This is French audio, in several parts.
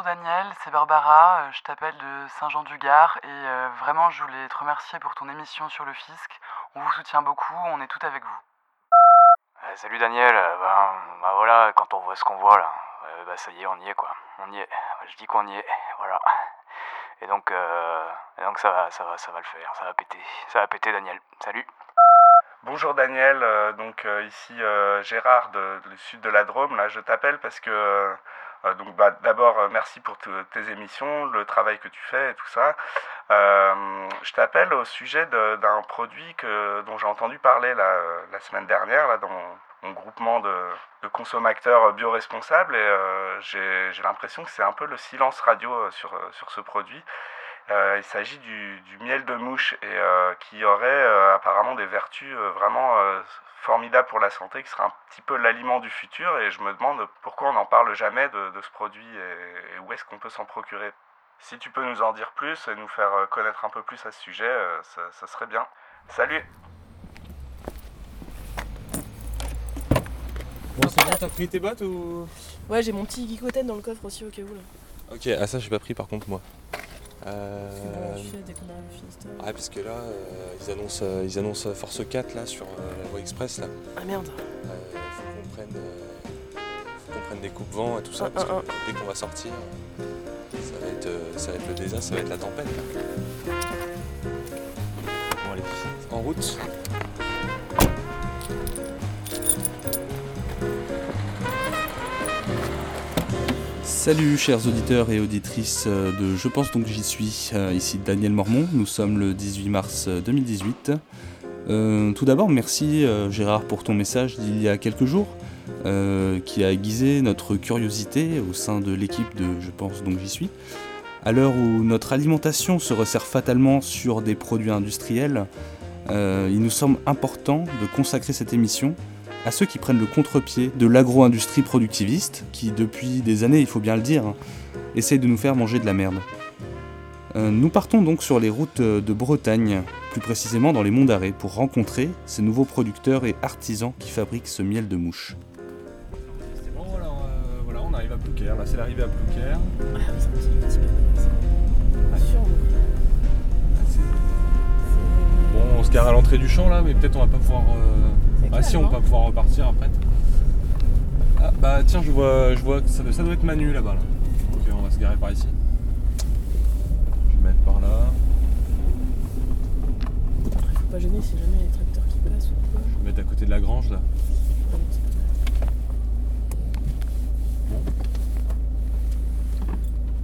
Bonjour Daniel, c'est Barbara, euh, je t'appelle de Saint-Jean-du-Gard et euh, vraiment je voulais te remercier pour ton émission sur le fisc. On vous soutient beaucoup, on est tout avec vous. Euh, salut Daniel, ben, bah voilà, quand on voit ce qu'on voit là, euh, bah ça y est, on y est quoi. On y est. Je dis qu'on y est, voilà. Et donc, euh, et donc ça va, ça va, ça va le faire, ça va péter, ça va péter Daniel. Salut. Bonjour Daniel, donc ici euh, Gérard de, du sud de la Drôme. Là, je t'appelle parce que euh, donc bah, d'abord euh, merci pour te- tes émissions, le travail que tu fais et tout ça. Euh, je t'appelle au sujet d'un produit que, dont j'ai entendu parler la, semaine dernière là, dans mon, groupement de, consommateurs bioresponsables et euh, j'ai l'impression que c'est un peu le silence radio euh, sur, euh, sur ce produit. Euh, il s'agit du, du miel de mouche et euh, qui aurait euh, apparemment des vertus euh, vraiment euh, formidables pour la santé, qui serait un petit peu l'aliment du futur. Et je me demande pourquoi on n'en parle jamais de, de ce produit et, et où est-ce qu'on peut s'en procurer. Si tu peux nous en dire plus et nous faire connaître un peu plus à ce sujet, euh, ça, ça serait bien. Salut Bon, c'est bon, t'as pris tes bottes ou? Ouais, j'ai mon petit Geekoten dans le coffre aussi au cas où là. Ok, ah ça j'ai pas pris par contre moi. Euh... Ah parce que là euh, ils annoncent euh, ils annoncent Force 4 là sur euh, la voie express là. Ah merde. Euh, faut qu'on prenne euh, faut qu'on prenne des coupes vent et tout ça Un, parce que un, un. dès qu'on va sortir ça va être euh, ça va être le désastre, ça va être la tempête là. Bon allez, en route. Salut chers auditeurs et auditrices euh, de Je pense donc j'y suis, Euh, ici Daniel Mormon, nous sommes le 18 mars euh, 2018. Euh, tout d'abord merci Gérard pour ton message d'il y a quelques jours qui a aiguisé notre curiosité au sein de l'équipe de Je pense donc j'y suis. À l'heure où notre alimentation se resserre fatalement sur des produits industriels, il nous semble important de consacrer cette émission à ceux qui prennent le contre-pied de l'agro-industrie productiviste, qui depuis des années, il faut bien le dire, hein, essaye de nous faire manger de la merde. Euh, nous partons donc sur les routes de Bretagne, plus précisément dans les monts d'Arrée, pour rencontrer ces nouveaux producteurs et artisans qui fabriquent ce miel de mouche. C'est bon alors euh, voilà on arrive à Plouquer, là c'est l'arrivée à Plouquer. Ah Bon on se gare à l'entrée du champ là mais peut-être on va pas pouvoir euh, Ah si, on va pouvoir repartir après. Ah bah tiens, je vois, je vois que ça, doit- ça doit être Manu là-bas. Là. Ok, on va se garer par ici. Je vais mettre par là. Faut pas gêner si jamais il y a des tracteurs qui passent ou quoi. Je vais mettre à côté de la grange là.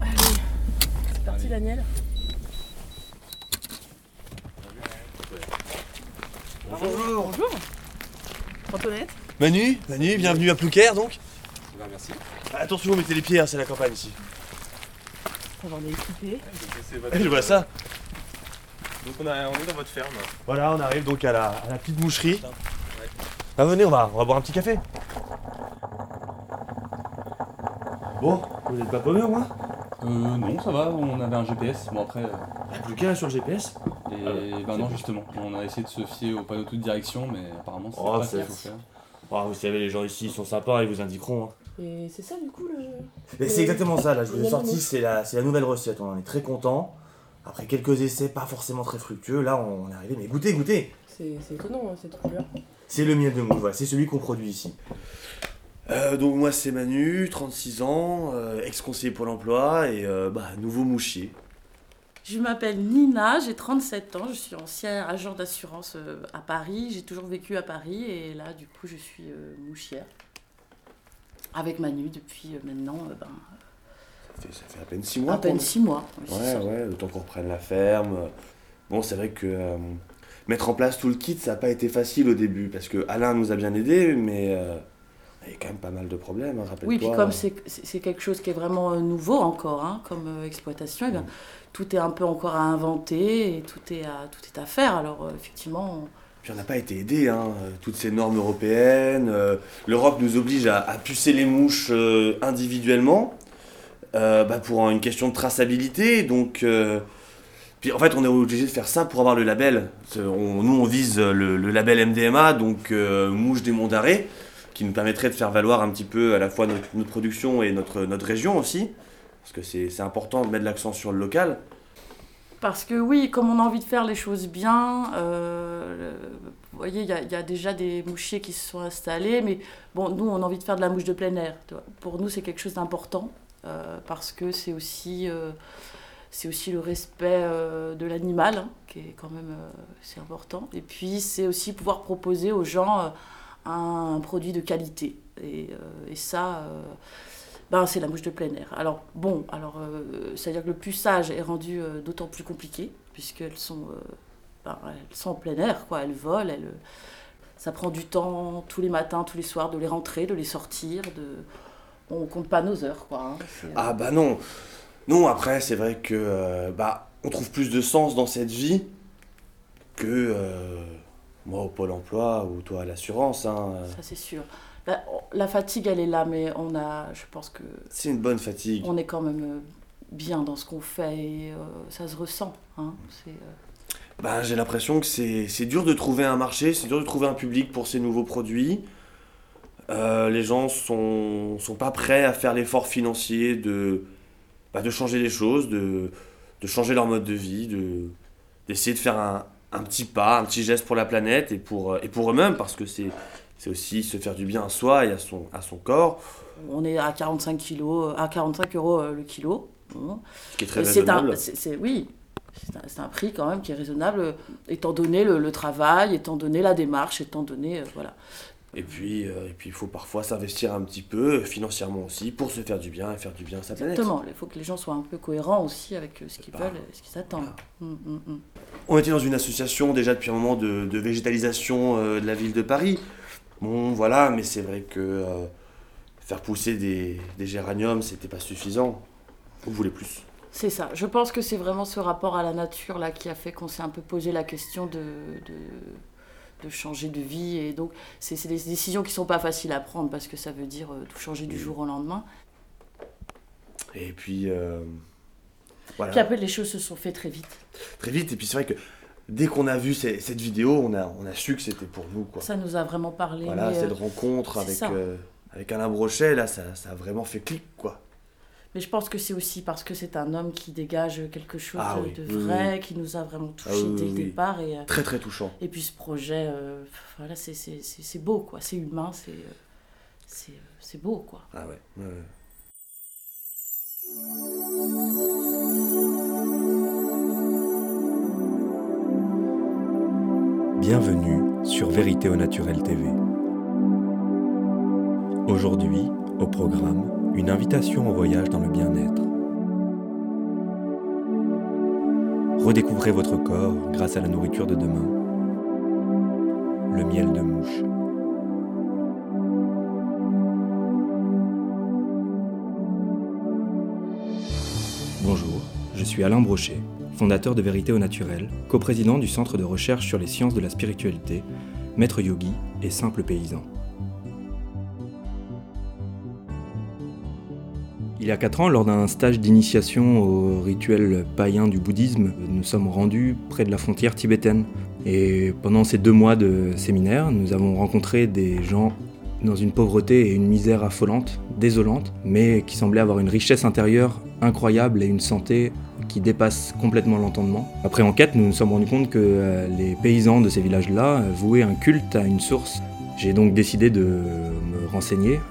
Allez, c'est parti Allez. Daniel. Bonjour Bonjour. Antoinette. Manu, Manu, bienvenue à Plouquer donc. Bah, merci. Attention, vous mettez les pieds, hein, c'est la campagne ici. On va en équiper. Je vois ça. Donc on, a- on est dans votre ferme. Voilà, on arrive donc à la, à la petite boucherie. Ah, venez, on va, on va boire un petit café. Bon, vous n'êtes pas paumé au moins? Euh non, ça va, on avait un GPS, bon après... Ah, Plouquer sur le GPS Et ben non justement, on a essayé de se fier au panneau toute direction, mais apparemment c'est Oh, pas ce qu'il faut faire. Ah, Vous savez, les gens ici ils sont sympas, ils vous indiqueront. hein. Et c'est ça du coup le. Mais c'est exactement ça, là, je vous ai sorti, c'est la, c'est la nouvelle recette, on en est très content. Après quelques essais pas forcément très fructueux, là on est arrivé, mais goûtez, goûtez C'est c'est étonnant hein, cette couleur. C'est le miel de mouche, voilà, c'est celui qu'on produit ici. Euh, donc moi c'est Manu, 36 ans, euh, ex-conseiller pour l'emploi et euh, bah, nouveau mouchier. Je m'appelle Nina, j'ai 37 ans, je suis ancien agent d'assurance euh, à Paris, j'ai toujours vécu à Paris et là du coup je suis euh, mouchière avec Manu depuis euh, maintenant ben, Ça fait, ça fait à peine 6 mois. à peine 6 mois. Oui, Ouais, ouais, le temps qu'on reprenne la ferme. Bon, c'est vrai que euh, mettre en place tout le kit, ça n'a pas été facile au début parce que Alain nous a bien aidés, mais euh, il y a quand même pas mal de problèmes, hein, rappelle-toi. Oui, puis comme c'est quelque chose qui est vraiment euh, nouveau encore hein, comme euh, exploitation, eh bien, Mm. tout est un peu encore à inventer et tout est à, tout est à faire. Alors euh, effectivement, on- Puis on n'a pas été aidés, hein, toutes ces normes européennes. euh, L'Europe nous oblige à, à pucer les mouches euh, individuellement euh, bah, pour une question de traçabilité. Donc, euh, puis en fait, on est obligé de faire ça pour avoir le label. On- nous, on vise le, le label MDMA, donc euh, mouche des monts d'arrêt, qui nous permettrait de faire valoir un petit peu à la fois notre, production et notre, notre région aussi. Parce que c'est important de mettre l'accent sur le local. Parce que oui, comme on a envie de faire les choses bien, euh, vous voyez, il y, a- déjà des mouchiers qui se sont installés, mais bon, nous, on a envie de faire de la mouche de plein air. Pour nous, c'est quelque chose d'important, euh, parce que c'est aussi, euh, aussi le respect de l'animal, hein, qui est quand même c'est important. Et puis, c'est aussi pouvoir proposer aux gens un, produit de qualité. Et, euh, ça... euh, ben, c'est la mouche de plein air. Alors, bon, alors, euh, c'est-à-dire que le puçage est rendu d'autant plus compliqué, puisqu'elles sont, ben, sont en plein air, quoi. Elles volent, elles, ça prend du temps tous les matins, tous les soirs, de les rentrer, de les sortir. De... On compte pas nos heures, quoi. hein. Ah bah non. Non, après, c'est vrai que bah, on trouve plus de sens dans cette vie que moi au Pôle emploi ou toi à l'assurance. hein. Ça, c'est sûr. La, la fatigue, elle est là, mais on a, je pense que C'est une bonne fatigue. on est quand même euh, bien dans ce qu'on fait et euh, ça se ressent. Hein. C'est, euh, Ben, j'ai l'impression que c'est c'est dur de trouver un marché, c'est dur de trouver un public pour ces nouveaux produits. Euh, les gens sont, sont pas prêts à faire l'effort financier de, bah, de changer les choses, de, de changer leur mode de vie, de, d'essayer de faire un, un petit pas, un petit geste pour la planète et pour, euh, et pour eux-mêmes, parce que c'est, c'est aussi se faire du bien à soi et à son, à son corps, on est à 45 kilos, à 45 euros euh, le kilo. Ce qui est très Et c'est raisonnable. un, c'est- c'est- oui, c'est un, c'est un prix quand même qui est raisonnable, euh, étant donné le, le travail, étant donné la démarche, étant donné, euh, voilà. Et puis, euh, et puis il faut parfois s'investir un petit peu, financièrement aussi, pour se faire du bien et faire du bien à sa planète. Exactement, il faut que les gens soient un peu cohérents aussi avec euh, ce qu'ils Bah, veulent, et ce qu'ils attendent. Mm, mm, mm. On était dans une association déjà depuis un moment de, de végétalisation euh, de la ville de Paris. Bon, voilà, mais c'est vrai que euh, faire pousser des, des géraniums, c'était pas suffisant. On voulait plus. C'est ça. Je pense que c'est vraiment ce rapport à la nature là qui a fait qu'on s'est un peu posé la question de, de, de changer de vie. Et donc, c'est des décisions qui sont pas faciles à prendre parce que ça veut dire euh, tout changer du jour au lendemain. Et puis, euh, voilà, Puis après, les choses se sont faites très vite. très vite. Et puis c'est vrai que dès qu'on a vu ces- cette vidéo, on a, on a su que c'était pour nous. Quoi. Ça nous a vraiment parlé. voilà, mais, euh, cette rencontre avec, euh, avec Alain Brochet, là, ça, ça a vraiment fait clic, quoi. Mais je pense que c'est aussi parce que c'est un homme qui dégage quelque chose Ah de, oui, de oui, vrai, qui nous a vraiment touchés Ah oui, dès oui, le départ. Et, euh, Très, très touchant. et puis ce projet, euh, voilà, c'est- c'est c'est- c'est beau, quoi. C'est humain, c'est euh, c'est c'est beau, quoi. Ah ouais. ouais, ouais. Bienvenue sur Vérité au Naturel TV. Aujourd'hui, au programme, une invitation au voyage dans le bien-être. Redécouvrez votre corps grâce à la nourriture de demain. Le miel de mouche. Bonjour, je suis Alain Brochet, fondateur de Vérité au Naturel, coprésident du Centre de recherche sur les sciences de la spiritualité, maître yogi et simple paysan. Il y a 4 ans, lors d'un stage d'initiation au rituel païen du bouddhisme, nous sommes rendus près de la frontière tibétaine. Et pendant ces deux mois de séminaire, nous avons rencontré des gens dans une pauvreté et une misère affolante, désolante, mais qui semblaient avoir une richesse intérieure incroyable et une santé qui dépasse complètement l'entendement. Après enquête, nous nous sommes rendus compte que euh, les paysans de ces villages-là vouaient un culte à une source. J'ai donc décidé de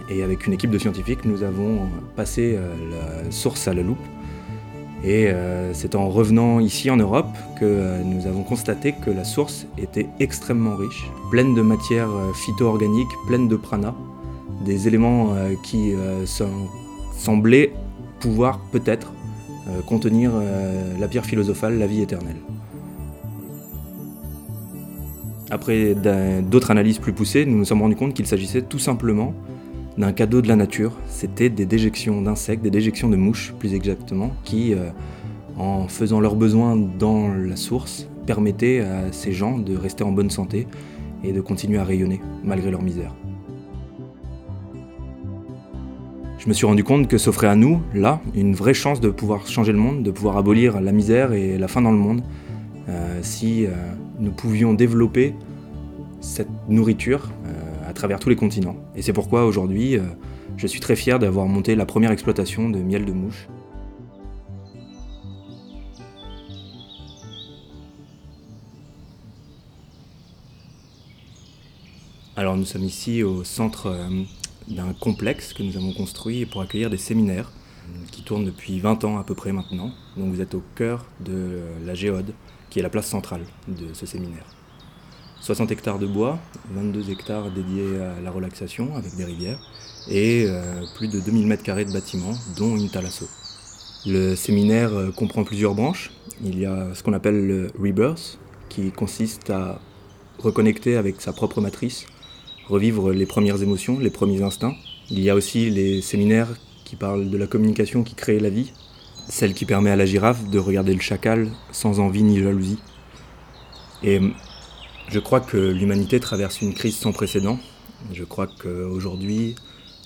et avec une équipe de scientifiques, nous avons passé euh, la source à la loupe. Et euh, c'est en revenant ici en Europe que euh, nous avons constaté que la source était extrêmement riche, pleine de matières phyto-organiques, pleine de prana, des éléments qui sem- semblaient pouvoir peut-être contenir la pierre philosophale, la vie éternelle. Après d'autres analyses plus poussées, nous nous sommes rendus compte qu'il s'agissait tout simplement d'un cadeau de la nature. C'était des déjections d'insectes, des déjections de mouches plus exactement, qui, euh, en faisant leurs besoins dans la source, permettaient à ces gens de rester en bonne santé et de continuer à rayonner malgré leur misère. Je me suis rendu compte que s'offrait à nous, là, une vraie chance de pouvoir changer le monde, de pouvoir abolir la misère et la faim dans le monde, euh, si euh, nous pouvions développer cette nourriture euh, à travers tous les continents. Et c'est pourquoi aujourd'hui, je suis très fier d'avoir monté la première exploitation de miel de mouche. Alors nous sommes ici au centre d'un complexe que nous avons construit pour accueillir des séminaires qui tournent depuis 20 ans à peu près maintenant. Donc vous êtes au cœur de la géode, qui est la place centrale de ce séminaire. 60 hectares de bois, 22 hectares dédiés à la relaxation avec des rivières et euh, plus de 2000 m2 de bâtiments, dont une thalasso. Le séminaire euh, comprend plusieurs branches. Il y a ce qu'on appelle le rebirth, qui consiste à reconnecter avec sa propre matrice, revivre les premières émotions, les premiers instincts. Il y a aussi les séminaires qui parlent de la communication qui crée la vie, celle qui permet à la girafe de regarder le chacal sans envie ni jalousie. Et je crois que l'humanité traverse une crise sans précédent. Je crois qu'aujourd'hui,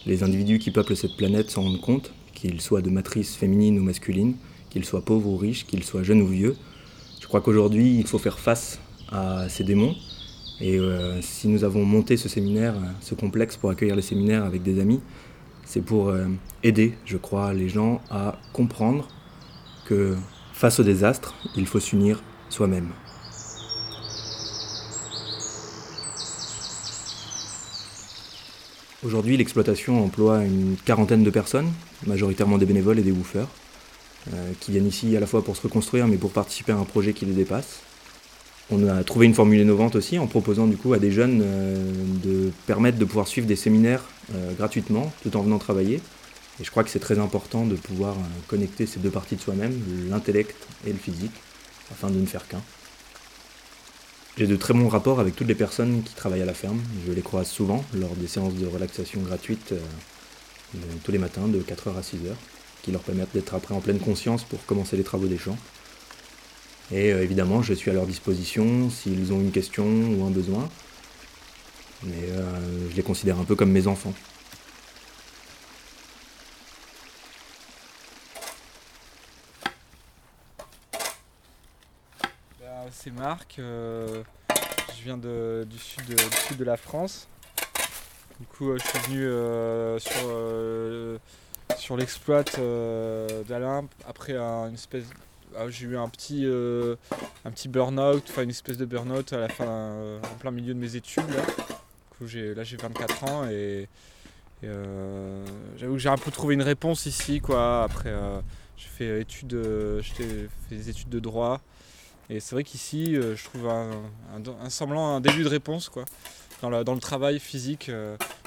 les individus qui peuplent cette planète s'en rendent compte, qu'ils soient de matrice féminine ou masculine, qu'ils soient pauvres ou riches, qu'ils soient jeunes ou vieux. Je crois qu'aujourd'hui, il faut faire face à ces démons. Et euh, si nous avons monté ce séminaire, ce complexe pour accueillir les séminaires avec des amis, c'est pour euh, aider, je crois, les gens à comprendre que face au désastre, il faut s'unir soi-même. Aujourd'hui, l'exploitation emploie une quarantaine de personnes, majoritairement des bénévoles et des woofers, euh, qui viennent ici à la fois pour se reconstruire, mais pour participer à un projet qui les dépasse. On a trouvé une formule innovante aussi en proposant du coup à des jeunes euh, de permettre de pouvoir suivre des séminaires euh, gratuitement tout en venant travailler. Et je crois que c'est très important de pouvoir connecter ces deux parties de soi-même, l'intellect et le physique, afin de ne faire qu'un. J'ai de très bons rapports avec toutes les personnes qui travaillent à la ferme. Je les croise souvent lors des séances de relaxation gratuites euh, tous les matins de 4h à 6h, qui leur permettent d'être après en pleine conscience pour commencer les travaux des champs. Et euh, évidemment, je suis à leur disposition s'ils ont une question ou un besoin. Mais euh, je les considère un peu comme mes enfants. c'est Marc. euh, je viens de- du, sud de, la France. Du coup, je suis venu sur, sur l'exploit d'Alain après un- une espèce. Ah, J'ai eu un petit, euh, un petit burn-out, enfin une espèce de burn-out à la fin, euh, en plein milieu de mes études. Là, j'ai- là j'ai 24 ans et, euh, j'avoue que j'ai un peu trouvé une réponse ici. Quoi. Après, j'ai fait, études, fait des études de droit. Et c'est vrai qu'ici, je trouve un, semblant, un début de réponse quoi, dans, dans le travail physique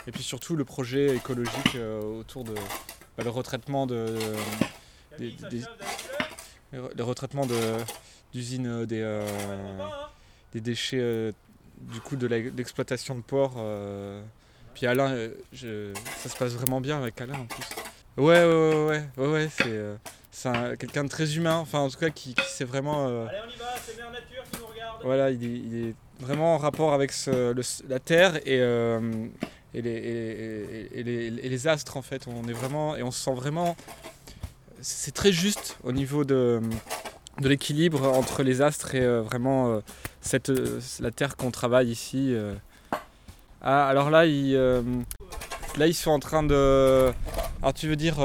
et puis surtout le projet écologique autour de bah, le retraitement de, des, des- le re- le retraitement de- d'usines euh, des, euh, des déchets euh, du coup de l'exploitation de porc. euh. Puis Alain, je- ça se passe vraiment bien avec Alain en plus. Ouais, ouais, ouais, ouais, ouais, ouais, c'est c'est un- quelqu'un de très humain, enfin en tout cas qui, qui sait vraiment. euh, voilà, il est, il est vraiment en rapport avec ce- le- la Terre et, et, les, et les, et les astres en fait. On est vraiment et on se sent vraiment. C'est très juste au niveau de, de l'équilibre entre les astres et euh, vraiment euh, cette, euh, la Terre qu'on travaille ici. Ah, alors là, ils, là, ils sont en train de. Alors, tu veux dire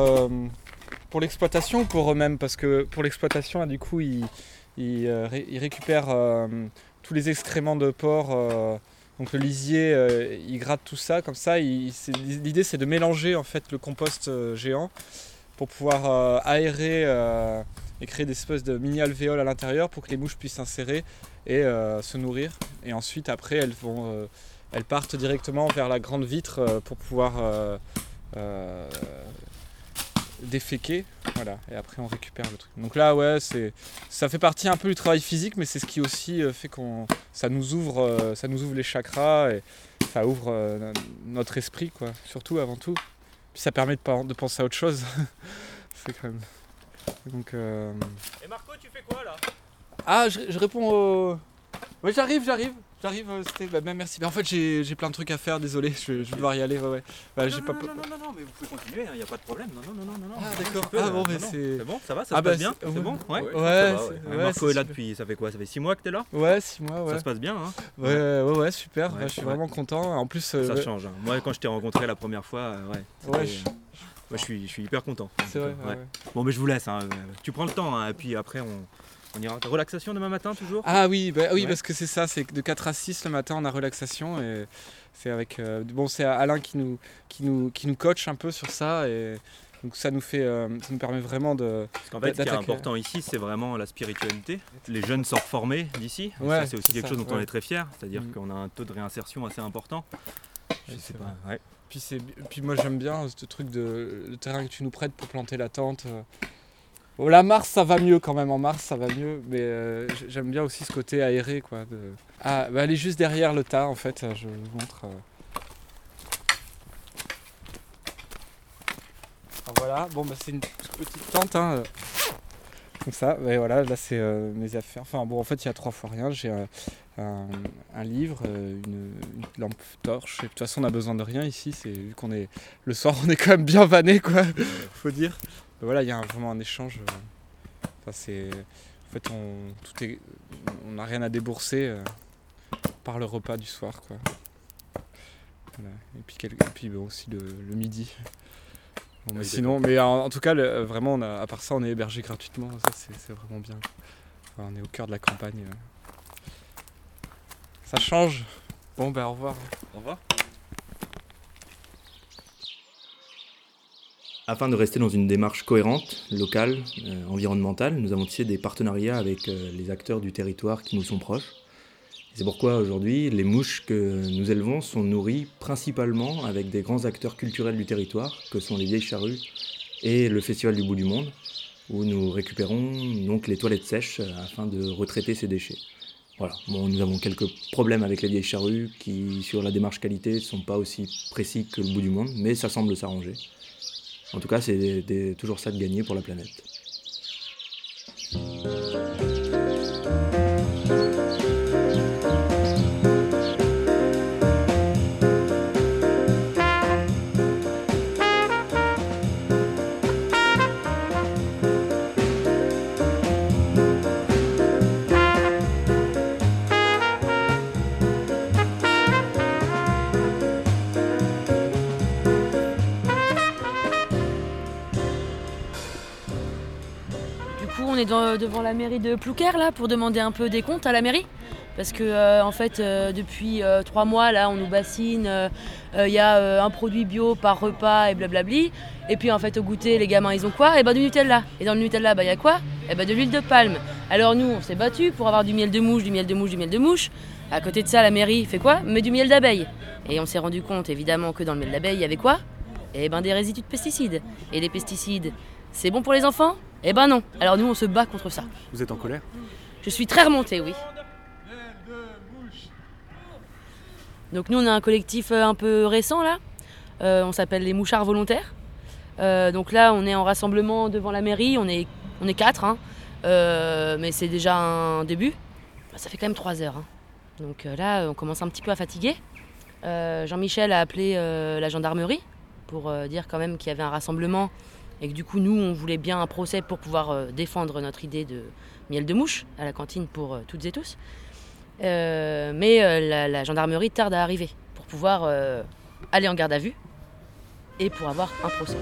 pour l'exploitation ou pour eux-mêmes? Parce que pour l'exploitation, du coup, ils, ils, ré- ils récupèrent tous les excréments de porc. donc le lisier, euh, ils grattent tout ça comme ça. L'idée, c'est de mélanger en fait le compost géant pour pouvoir euh, aérer euh, et créer des espèces de mini alvéoles à l'intérieur pour que les mouches puissent s'insérer et euh, se nourrir. Et ensuite, après, elles partent directement vers la grande vitre pour pouvoir déféquer. Voilà. Et après, on récupère le truc. Donc là, ouais, c'est, ça fait partie un peu du travail physique, mais c'est ce qui aussi fait qu'on, ça nous ouvre, ça nous ouvre les chakras et ça ouvre notre esprit. Surtout, avant tout. Puis ça permet de penser à autre chose. c'est quand même. Donc. euh, Et Marco, tu fais quoi là? Ah, je, je réponds au. Ouais, j'arrive, j'arrive. J'arrive, euh, c'était. Bah, bah, merci. Mais en fait, j'ai plein de trucs à faire, désolé, je, vais- je vais devoir y aller. Ouais, ouais. Bah, non, pas. non, non, non, non, mais vous pouvez continuer, il n'y a pas de problème. Non, non, non, non, non. Ah, d'accord. Ah, euh, bon, mais c'est- C'est bon, ça va, ça Ah, se bah, passe bien? C'est- bon? Ouais, Ouais, ouais, ça va, c'est- ouais. ouais, Marco est là depuis, ça fait quoi? Ça fait 6 mois que t'es là? Ouais, 6 mois, ouais. Ça se passe bien, hein? Ouais, ouais, ouais, super. Je suis vraiment content. En plus. euh, Ça change. hein. Moi, quand je t'ai rencontré la première fois, euh, ouais. Ouais, je- suis, hyper content. C'est vrai. Bon, mais je vous laisse. hein. Tu prends le temps, hein, et puis après, on, On ira. Relaxation demain matin toujours? Ah oui, bah, oui Ouais. parce que c'est ça, c'est que de 4 à 6 le matin on a relaxation et c'est avec euh, bon c'est Alain qui nous qui nous qui nous coach un peu sur ça et donc ça nous fait euh, ça nous permet vraiment de Parce qu'en fait, ce qui est important ici, c'est vraiment la spiritualité. Les jeunes sortent formés d'ici. Ouais, c'est aussi quelque ça, chose dont on est très fier. C'est-à-dire Mm. qu'on a un taux de réinsertion assez important. Je sais pas. Puis, c'est, puis moi j'aime bien ce truc de le terrain que tu nous prêtes pour planter la tente. euh. Bon, là, Mars, ça va mieux quand même. En Mars, ça va mieux. Mais euh, j'aime bien aussi ce côté aéré. Quoi, de... Ah, bah, elle est juste derrière le tas en fait. Je vous montre. euh. Ah, voilà, bon, bah, c'est une petite tente. Hein. euh. Comme ça, voilà, là c'est euh, mes affaires. Enfin bon, en fait, il y a trois fois rien. J'ai euh, un, livre, euh, une, une lampe torche. Et de toute façon, on a besoin de rien ici. C'est vu qu'on est le soir, on est quand même bien vanné, quoi. Faut dire. Mais voilà, il y a un- vraiment un échange. euh, Enfin, c'est en fait, on tout est, on n'a rien à débourser euh, par le repas du soir, quoi. Voilà. Et puis, quel- et puis bon, aussi le, le midi. Bon, mais oui, sinon, mais en, en tout cas, le- vraiment, on a- à part ça, on est hébergé gratuitement. Ça, c'est c'est vraiment bien. Enfin, on est au cœur de la campagne. euh. Ça change. Bon, ben au revoir. Au revoir. Afin de rester dans une démarche cohérente, locale, euh, environnementale, nous avons tissé des partenariats avec euh, les acteurs du territoire qui nous sont proches. C'est pourquoi aujourd'hui, les mouches que nous élevons sont nourries principalement avec des grands acteurs culturels du territoire, que sont les Vieilles Charrues et le Festival du Bout du Monde, où nous récupérons donc les toilettes sèches euh, afin de retraiter ces déchets. Voilà. Nous avons quelques problèmes avec les Vieilles Charrues qui, sur la démarche qualité, ne sont pas aussi précis que le Bout du Monde, mais ça semble s'arranger. En tout cas, c'est toujours ça de gagner pour la planète. Devant la mairie de Plouquer là pour demander un peu des comptes à la mairie. Parce que euh, en fait, euh, depuis euh, trois mois là, on nous bassine. Il y a un produit bio par repas et blablabli. Et puis en fait, au goûter, les gamins, ils ont quoi? Et ben du Nutella. Et dans le Nutella, il y a quoi? Et ben de l'huile de palme. Alors nous, on s'est battu pour avoir du miel de mouche, du miel de mouche, du miel de mouche. À côté de ça, la mairie fait quoi? Met du miel d'abeille. Et on s'est rendu compte évidemment que dans le miel d'abeille, il y avait quoi? Eh ben des résidus de pesticides. Et les pesticides, c'est bon pour les enfants? Eh ben non. Alors nous, on se bat contre ça. Vous êtes en colère? Je suis très remontée, oui. Donc nous, on a un collectif euh, un peu récent là. Euh, on s'appelle les Mouchards Volontaires. Euh, donc là, on est en rassemblement devant la mairie. On est, on est quatre, hein. Euh, mais c'est déjà un début. Bah, Ça fait quand même trois heures. hein. Donc là, on commence un petit peu à fatiguer. Jean-Michel a appelé la gendarmerie pour dire quand même qu'il y avait un rassemblement et que du coup, nous, on voulait bien un procès pour pouvoir euh, défendre notre idée de miel de mouche à la cantine pour euh, toutes et tous. Euh, mais la, gendarmerie tarde à arriver pour pouvoir aller en garde à vue et pour avoir un procès.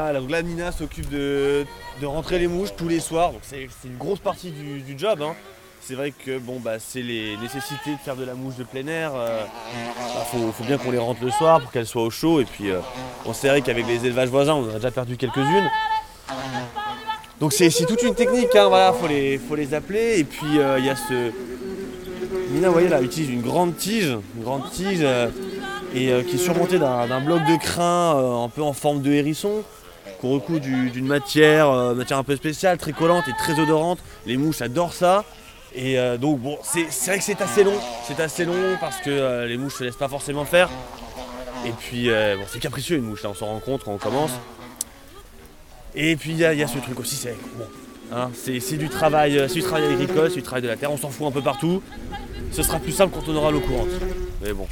Voilà, donc là Nina s'occupe de, de rentrer les mouches tous les soirs, donc c'est une grosse partie du, du job. hein. C'est vrai que bon bah c'est les nécessités de faire de la mouche de plein air. euh, bah, faut, faut bien qu'on les rentre le soir pour qu'elles soient au chaud et puis euh, on sait qu'avec les élevages voisins on en a déjà perdu quelques-unes. Donc c'est toute une technique, hein, voilà, faut les, faut les appeler et puis euh, il y a ce. Nina vous voyez là utilise une grande tige, une grande tige euh, et qui est surmontée d'un bloc de crin un peu en forme de hérisson qu'on recouvre du- d'une matière, euh, matière un peu spéciale, très collante et très odorante. Les mouches adorent ça. Et euh, donc bon, c'est vrai que c'est assez long, c'est assez long parce que euh, les mouches se laissent pas forcément faire. Et puis c'est capricieux une mouche, là on s'en rend quand on commence. Et puis il y, a- ce truc aussi, c'est bon, hein, c'est du travail, c'est du travail agricole, c'est du travail de la terre, on s'en fout un peu partout. Ce sera plus simple quand on aura l'eau courante. Mais bon.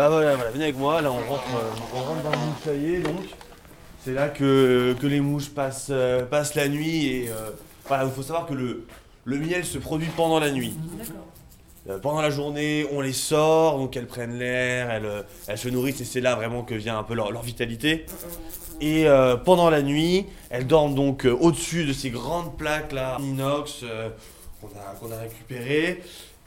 Bah voilà, voilà, venez avec moi, là on rentre, euh, on rentre dans le mouchaillé donc. C'est là que, que les mouches passent, euh, passent la nuit et euh, voilà, il faut savoir que le, le miel se produit pendant la nuit. Pendant la journée, on les sort, donc elles prennent l'air, elles, elles se nourrissent et c'est là vraiment que vient un peu leur, leur vitalité. Et pendant la nuit, elles dorment donc au-dessus de ces grandes plaques là, en inox qu'on a, qu'on a récupérées.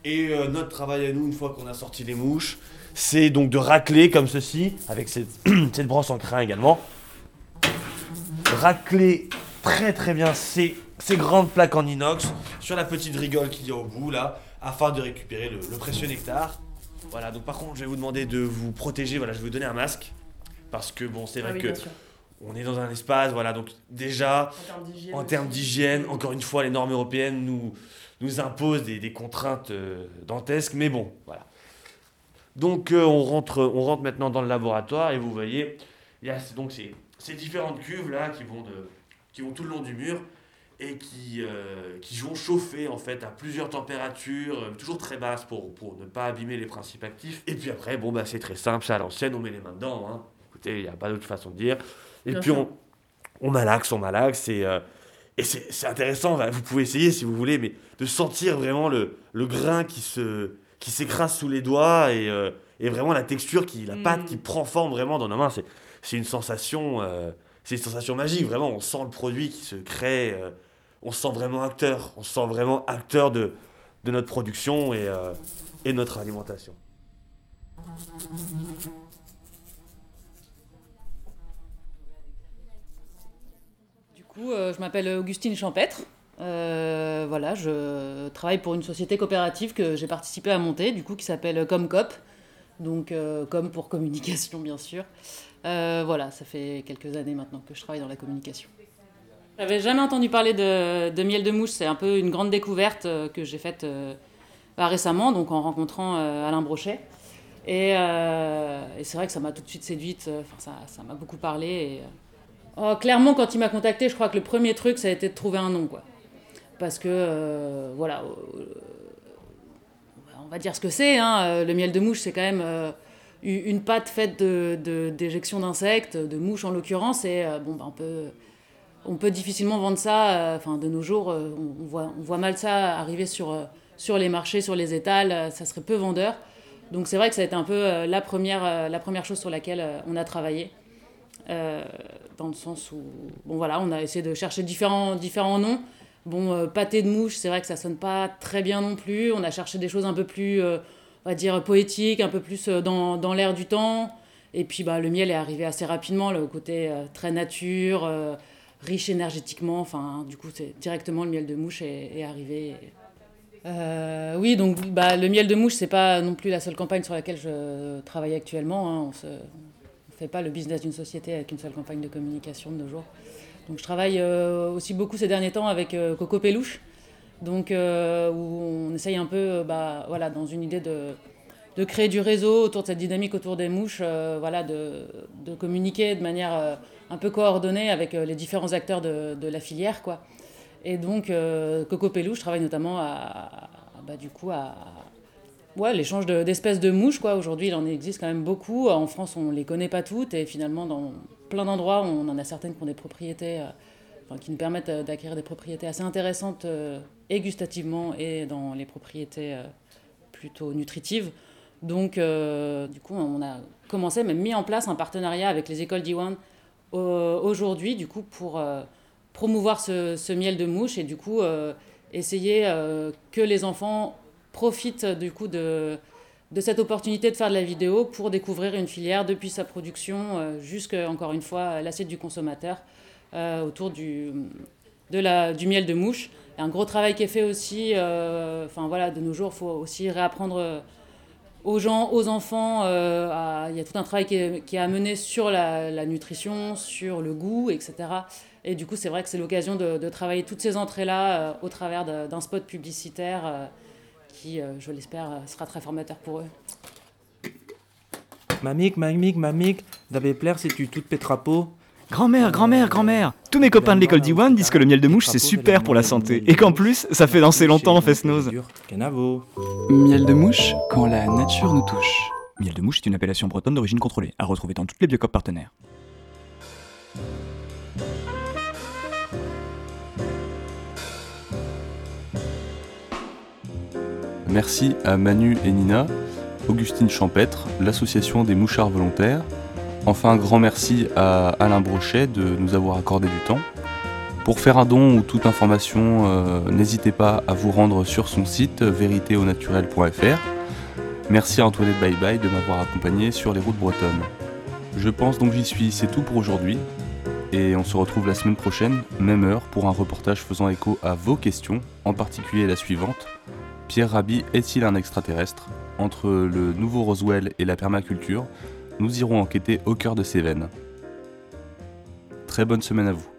Et notre travail à nous, une fois qu'on a sorti les mouches, c'est donc de racler comme ceci, avec cette, cette brosse en crin également. Racler très très bien ces, ces grandes plaques en inox sur la petite rigole qu'il y a au bout là, afin de récupérer le, le précieux nectar. Voilà, donc par contre, je vais vous demander de vous protéger. Voilà, je vais vous donner un masque. Parce que bon, c'est Ah vrai oui, que on est dans un espace, voilà, donc déjà, en termes d'hygiène, encore une fois, les normes européennes nous, nous imposent des, des contraintes euh, dantesques, mais bon, voilà. Donc euh, on, rentre, on rentre maintenant dans le laboratoire et vous voyez, il y a donc ces, ces différentes cuves là qui vont, de, qui vont tout le long du mur et qui, euh, qui vont chauffer en fait à plusieurs températures, euh, toujours très basses pour, pour ne pas abîmer les principes actifs. Et puis après, bon bah c'est très simple, c'est à l'ancienne, on met les mains dedans. Hein. Écoutez, il n'y a pas d'autre façon de dire. Et Bien puis on, on malaxe, on malaxe et, et c'est intéressant, vous pouvez essayer si vous voulez, mais de sentir vraiment le, le grain qui se qui s'écrase sous les doigts et, euh, et vraiment la texture, qui, la pâte Mm. qui prend forme vraiment dans nos mains. C'est, c'est une sensation, euh, c'est une sensation magique. Vraiment, on sent le produit qui se crée. euh, on se sent vraiment acteur. On se sent vraiment acteur de, de notre production et, euh, et notre alimentation. Du coup, euh, je m'appelle Augustine Champêtre. Euh, voilà, je travaille pour une société coopérative que j'ai participé à monter, du coup, qui s'appelle Comcop. Donc, euh, comme pour communication, bien sûr. Euh, voilà, ça fait quelques années maintenant que je travaille dans la communication. J'avais jamais entendu parler de, de miel de mouche. C'est un peu une grande découverte euh, que j'ai faite bah, récemment, donc en rencontrant Alain Brochet. Et, c'est vrai que ça m'a tout de suite séduite. Enfin, ça, m'a beaucoup parlé. Oh, clairement, quand il m'a contacté, je crois que le premier truc, ça a été de trouver un nom, quoi. Parce que, euh, voilà, euh, on va dire ce que c'est. Hein. euh, Le miel de mouche, c'est quand même une pâte faite de, de- d'éjections d'insectes, de mouches en l'occurrence. Et bon, bah, on, peut, difficilement vendre ça. Enfin, de nos jours, on, voit, on voit mal ça arriver sur, sur les marchés, sur les étals. ça serait peu vendeur. Donc, c'est vrai que ça a été un peu la, première, la première chose sur laquelle on a travaillé. Dans le sens où, bon voilà, on a essayé de chercher différents, différents noms. Bon, euh, pâté de mouche, c'est vrai que ça sonne pas très bien non plus. On a cherché des choses un peu plus, euh, on va dire, poétiques, un peu plus euh, dans, dans l'air du temps. Et puis bah, le miel est arrivé assez rapidement, le côté très nature, riche énergétiquement. Enfin, du coup, c'est directement le miel de mouche est, arrivé. Oui, donc bah, le miel de mouche, c'est pas non plus la seule campagne sur laquelle je travaille actuellement. hein. On on fait pas le business d'une société avec une seule campagne de communication de nos jours. Donc je travaille euh, aussi beaucoup ces derniers temps avec euh, Coco Peluche, donc euh, où on essaye un peu, bah, voilà, dans une idée de, de créer du réseau autour de cette dynamique autour des mouches, voilà, de, de communiquer de manière un peu coordonnée avec les différents acteurs de, la filière, quoi. Et donc Coco Peluche travaille notamment à, bah, du coup à ouais, l'échange de- d'espèces de mouches. Quoi. Aujourd'hui, il en existe quand même beaucoup. En France, on ne les connaît pas toutes. Et finalement, dans plein d'endroits, on en a certaines qui ont des propriétés, euh, qui nous permettent euh, d'acquérir des propriétés assez intéressantes euh, et gustativement et dans les propriétés euh, plutôt nutritives. Donc, du coup, on a commencé, même mis en place un partenariat avec les écoles d'Iwan aujourd'hui, du coup, pour promouvoir ce, miel de mouche et du coup, essayer que les enfants profitent du coup de, de cette opportunité de faire de la vidéo pour découvrir une filière depuis sa production euh, jusqu'à, encore une fois, l'assiette du consommateur euh, autour du, du miel de mouche. Un gros travail qui est fait aussi, euh, enfin voilà, de nos jours, il faut aussi réapprendre aux gens, aux enfants. Il y a tout un travail qui est, qui sur la, nutrition, sur le goût, etc. Et du coup, c'est vrai que c'est l'occasion de, travailler toutes ces entrées-là au travers d'un spot publicitaire qui, euh, je l'espère, euh, sera très formateur pour eux. Mamik, mamik, mamik, d'avais plaire si tu toute pétrapeau. Grand-mère, grand-mère, grand-mère Tous mes copains de l'école d'Iwan disent que le miel de mouche c'est super pour la santé et qu'en plus ça fait danser longtemps en. Canavo. Miel de mouche quand la nature nous touche. Miel de mouche est une appellation bretonne d'origine contrôlée, à retrouver dans toutes les biocopes partenaires. Merci à Manu et Nina, Augustine Champêtre, l'association des mouchards volontaires. Enfin, un grand merci à Alain Brochet de nous avoir accordé du temps. Pour faire un don ou toute information, euh, n'hésitez pas à vous rendre sur son site véritéaunaturel.fr. Merci à Antoinette Bye Bye de m'avoir accompagné sur les routes bretonnes. Je pense donc j'y suis, c'est tout pour aujourd'hui. Et on se retrouve la semaine prochaine, même heure, pour un reportage faisant écho à vos questions, en particulier la suivante. Pierre Rabhi est-il un extraterrestre? Entre le nouveau Roswell et la permaculture, nous irons enquêter au cœur de ces veines. Très bonne semaine à vous.